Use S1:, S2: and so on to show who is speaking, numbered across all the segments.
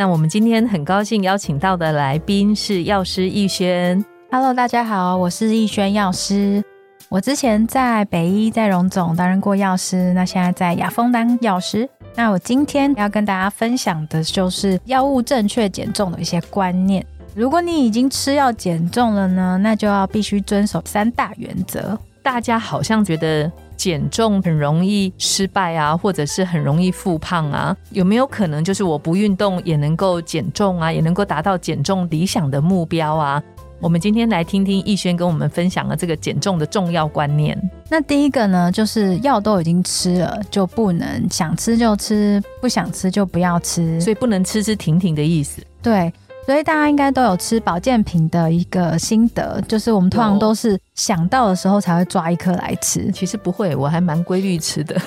S1: 那我们今天很高兴邀请到的来宾是药师逸轩。
S2: Hello，大家好，我是逸轩药师。我之前在北医在荣总担任过药师，那现在在雅风当药师。那我今天要跟大家分享的就是药物正确减重的一些观念。如果你已经吃药减重了呢，那就要必须遵守三大原则。
S1: 大家好像觉得。减重很容易失败啊，或者是很容易复胖啊，有没有可能就是我不运动也能够减重啊，也能够达到减重理想的目标啊？我们今天来听听逸轩跟我们分享了这个减重的重要观念。
S2: 那第一个呢，就是药都已经吃了，就不能想吃就吃，不想吃就不要吃，
S1: 所以不能吃吃停停的意思。
S2: 对。所以大家应该都有吃保健品的一个心得，就是我们通常都是想到的时候才会抓一颗来吃。
S1: 其实不会，我还蛮规律吃的。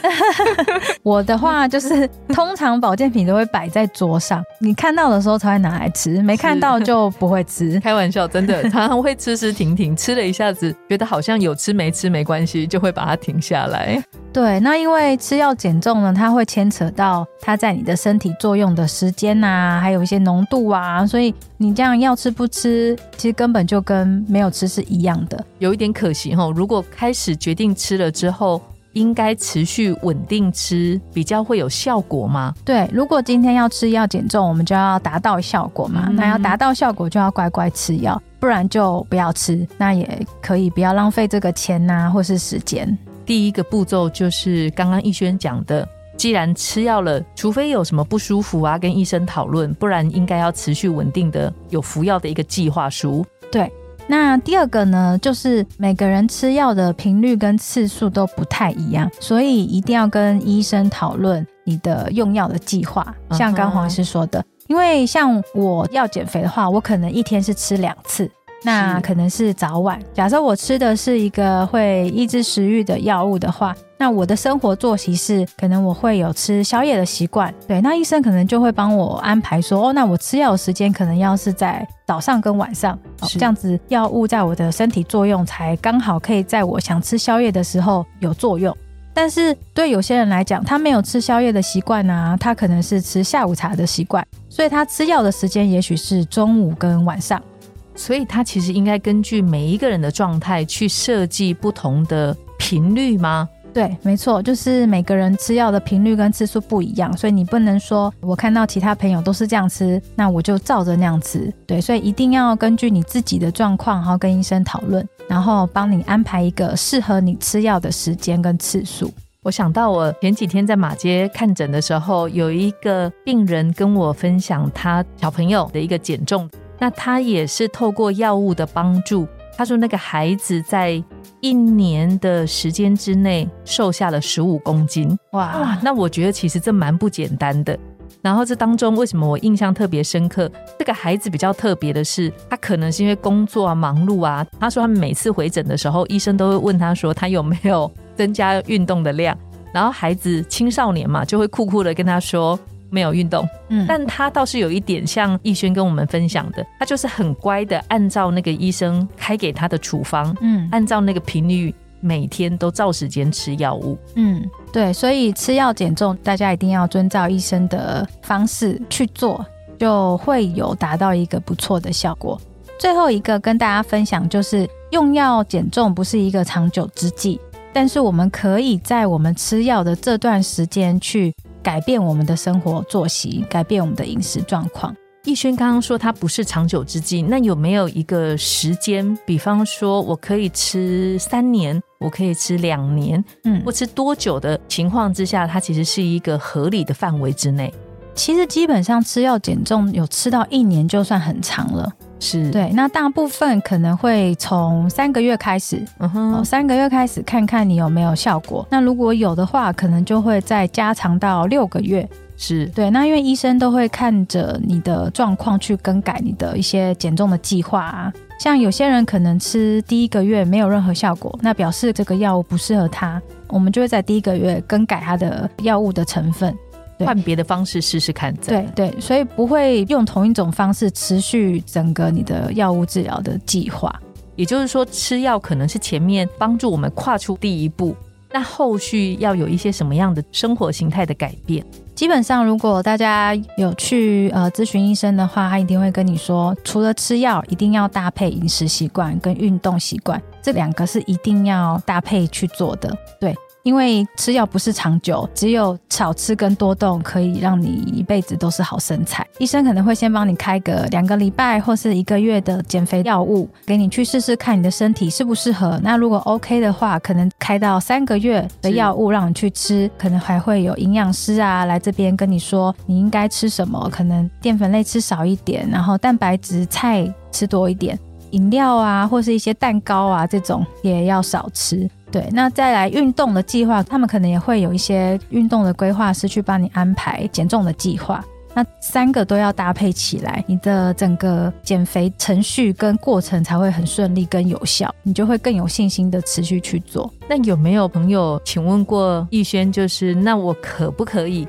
S2: 我的话就是，通常保健品都会摆在桌上，你看到的时候才会拿来吃，没看到就不会吃。
S1: 开玩笑，真的常常会吃吃停停，吃了一下子觉得好像有吃没吃没关系，就会把它停下来。
S2: 对，那因为吃药减重呢，它会牵扯到它在你的身体作用的时间呐，还有一些浓度啊，所以你这样要吃不吃，其实根本就跟没有吃是一样的，
S1: 有一点可惜哈。如果开始决定吃了之后，应该持续稳定吃，比较会有效果吗？
S2: 对，如果今天要吃药减重，我们就要达到效果嘛。那要达到效果，就要乖乖吃药，不然就不要吃。那也可以不要浪费这个钱呐，或是时间。
S1: 第一个步骤就是刚刚逸轩讲的，既然吃药了，除非有什么不舒服啊，跟医生讨论，不然应该要持续稳定的有服药的一个计划书。
S2: 对，那第二个呢，就是每个人吃药的频率跟次数都不太一样，所以一定要跟医生讨论你的用药的计划。像刚黄医师说的，因为像我要减肥的话，我可能一天是吃两次。那可能是早晚。假设我吃的是一个会抑制食欲的药物的话，那我的生活作息是可能我会有吃宵夜的习惯。对，那医生可能就会帮我安排说，哦，那我吃药的时间可能要是在早上跟晚上，这样子药物在我的身体作用才刚好可以在我想吃宵夜的时候有作用。但是对有些人来讲，他没有吃宵夜的习惯啊，他可能是吃下午茶的习惯，所以他吃药的时间也许是中午跟晚上。
S1: 所以，他其实应该根据每一个人的状态去设计不同的频率吗？
S2: 对，没错，就是每个人吃药的频率跟次数不一样，所以你不能说我看到其他朋友都是这样吃，那我就照着那样吃。对，所以一定要根据你自己的状况，然后跟医生讨论，然后帮你安排一个适合你吃药的时间跟次数。
S1: 我想到我前几天在马街看诊的时候，有一个病人跟我分享他小朋友的一个减重。那他也是透过药物的帮助，他说那个孩子在一年的时间之内瘦下了十五公斤，哇！那我觉得其实这蛮不简单的。然后这当中为什么我印象特别深刻？这个孩子比较特别的是，他可能是因为工作啊忙碌啊。他说他们每次回诊的时候，医生都会问他说他有没有增加运动的量，然后孩子青少年嘛就会酷酷的跟他说。没有运动，嗯，但他倒是有一点像逸轩跟我们分享的，他就是很乖的，按照那个医生开给他的处方，嗯，按照那个频率，每天都照时间吃药物，
S2: 嗯，对，所以吃药减重，大家一定要遵照医生的方式去做，就会有达到一个不错的效果。最后一个跟大家分享，就是用药减重不是一个长久之计，但是我们可以在我们吃药的这段时间去。改变我们的生活作息，改变我们的饮食状况。
S1: 逸轩刚刚说它不是长久之计，那有没有一个时间？比方说我可以吃三年，我可以吃两年，嗯，或吃多久的情况之下，它其实是一个合理的范围之内。
S2: 其实基本上吃药减重，有吃到一年就算很长了。
S1: 是
S2: 对，那大部分可能会从三个月开始，嗯哼，三个月开始看看你有没有效果。那如果有的话，可能就会再加长到六个月。
S1: 是
S2: 对，那因为医生都会看着你的状况去更改你的一些减重的计划啊。像有些人可能吃第一个月没有任何效果，那表示这个药物不适合他，我们就会在第一个月更改他的药物的成分。
S1: 换别的方式试试看，
S2: 对对，所以不会用同一种方式持续整个你的药物治疗的计划。
S1: 也就是说，吃药可能是前面帮助我们跨出第一步，那后续要有一些什么样的生活形态的改变？
S2: 基本上，如果大家有去呃咨询医生的话，他一定会跟你说，除了吃药，一定要搭配饮食习惯跟运动习惯，这两个是一定要搭配去做的。对。因为吃药不是长久，只有少吃跟多动可以让你一辈子都是好身材。医生可能会先帮你开个两个礼拜或是一个月的减肥药物，给你去试试看你的身体适不适合。那如果 OK 的话，可能开到三个月的药物让你去吃，可能还会有营养师啊来这边跟你说你应该吃什么，可能淀粉类吃少一点，然后蛋白质菜吃多一点，饮料啊或是一些蛋糕啊这种也要少吃。对，那再来运动的计划，他们可能也会有一些运动的规划师去帮你安排减重的计划。那三个都要搭配起来，你的整个减肥程序跟过程才会很顺利跟有效，你就会更有信心的持续去做。
S1: 那有没有朋友请问过逸轩，就是那我可不可以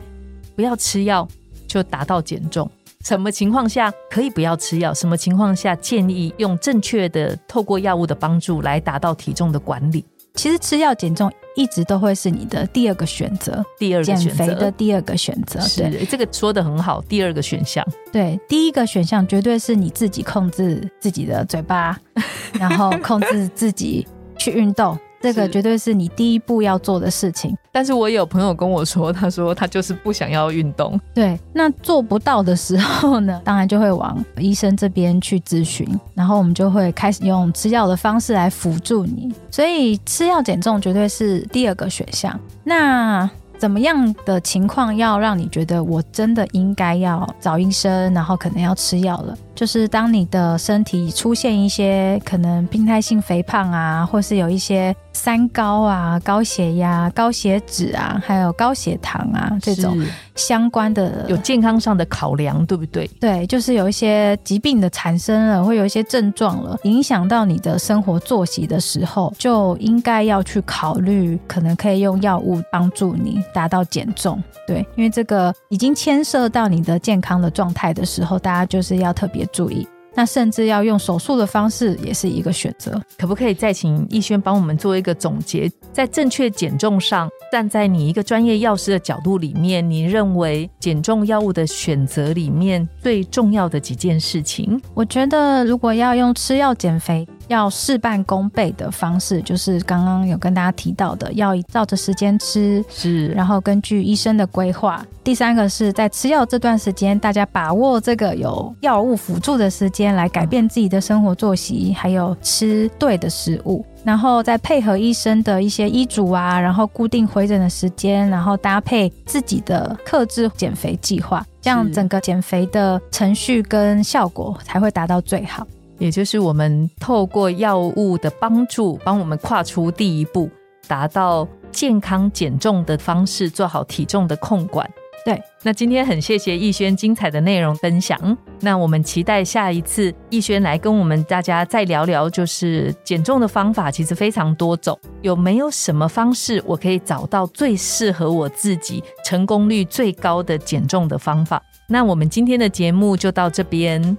S1: 不要吃药就达到减重？什么情况下可以不要吃药？什么情况下建议用正确的透过药物的帮助来达到体重的管理？
S2: 其实吃药减重一直都会是你的第二个选择，
S1: 第二个
S2: 减肥的第二个选择。
S1: 对，这个说的很好。第二个选项，
S2: 对，第一个选项绝对是你自己控制自己的嘴巴，然后控制自己去运动。这个绝对是你第一步要做的事情。
S1: 但是我有朋友跟我说，他说他就是不想要运动。
S2: 对，那做不到的时候呢，当然就会往医生这边去咨询，然后我们就会开始用吃药的方式来辅助你。所以吃药减重绝对是第二个选项。那怎么样的情况要让你觉得我真的应该要找医生，然后可能要吃药了？就是当你的身体出现一些可能病态性肥胖啊，或是有一些三高啊、高血压、高血脂啊，还有高血糖啊这种相关的
S1: 有健康上的考量，对不对？
S2: 对，就是有一些疾病的产生了，会有一些症状了，影响到你的生活作息的时候，就应该要去考虑，可能可以用药物帮助你达到减重。对，因为这个已经牵涉到你的健康的状态的时候，大家就是要特别。注意，那甚至要用手术的方式也是一个选择。
S1: 可不可以再请逸轩帮我们做一个总结？在正确减重上，站在你一个专业药师的角度里面，你认为减重药物的选择里面最重要的几件事情？
S2: 我觉得，如果要用吃药减肥。要事半功倍的方式，就是刚刚有跟大家提到的，要照着时间吃，
S1: 是，
S2: 然后根据医生的规划。第三个是在吃药这段时间，大家把握这个有药物辅助的时间，来改变自己的生活作息，还有吃对的食物，然后再配合医生的一些医嘱啊，然后固定回诊的时间，然后搭配自己的克制减肥计划，这样整个减肥的程序跟效果才会达到最好。
S1: 也就是我们透过药物的帮助，帮我们跨出第一步，达到健康减重的方式，做好体重的控管。
S2: 对，
S1: 那今天很谢谢逸轩精彩的内容分享。那我们期待下一次逸轩来跟我们大家再聊聊，就是减重的方法其实非常多种，有没有什么方式我可以找到最适合我自己、成功率最高的减重的方法？那我们今天的节目就到这边。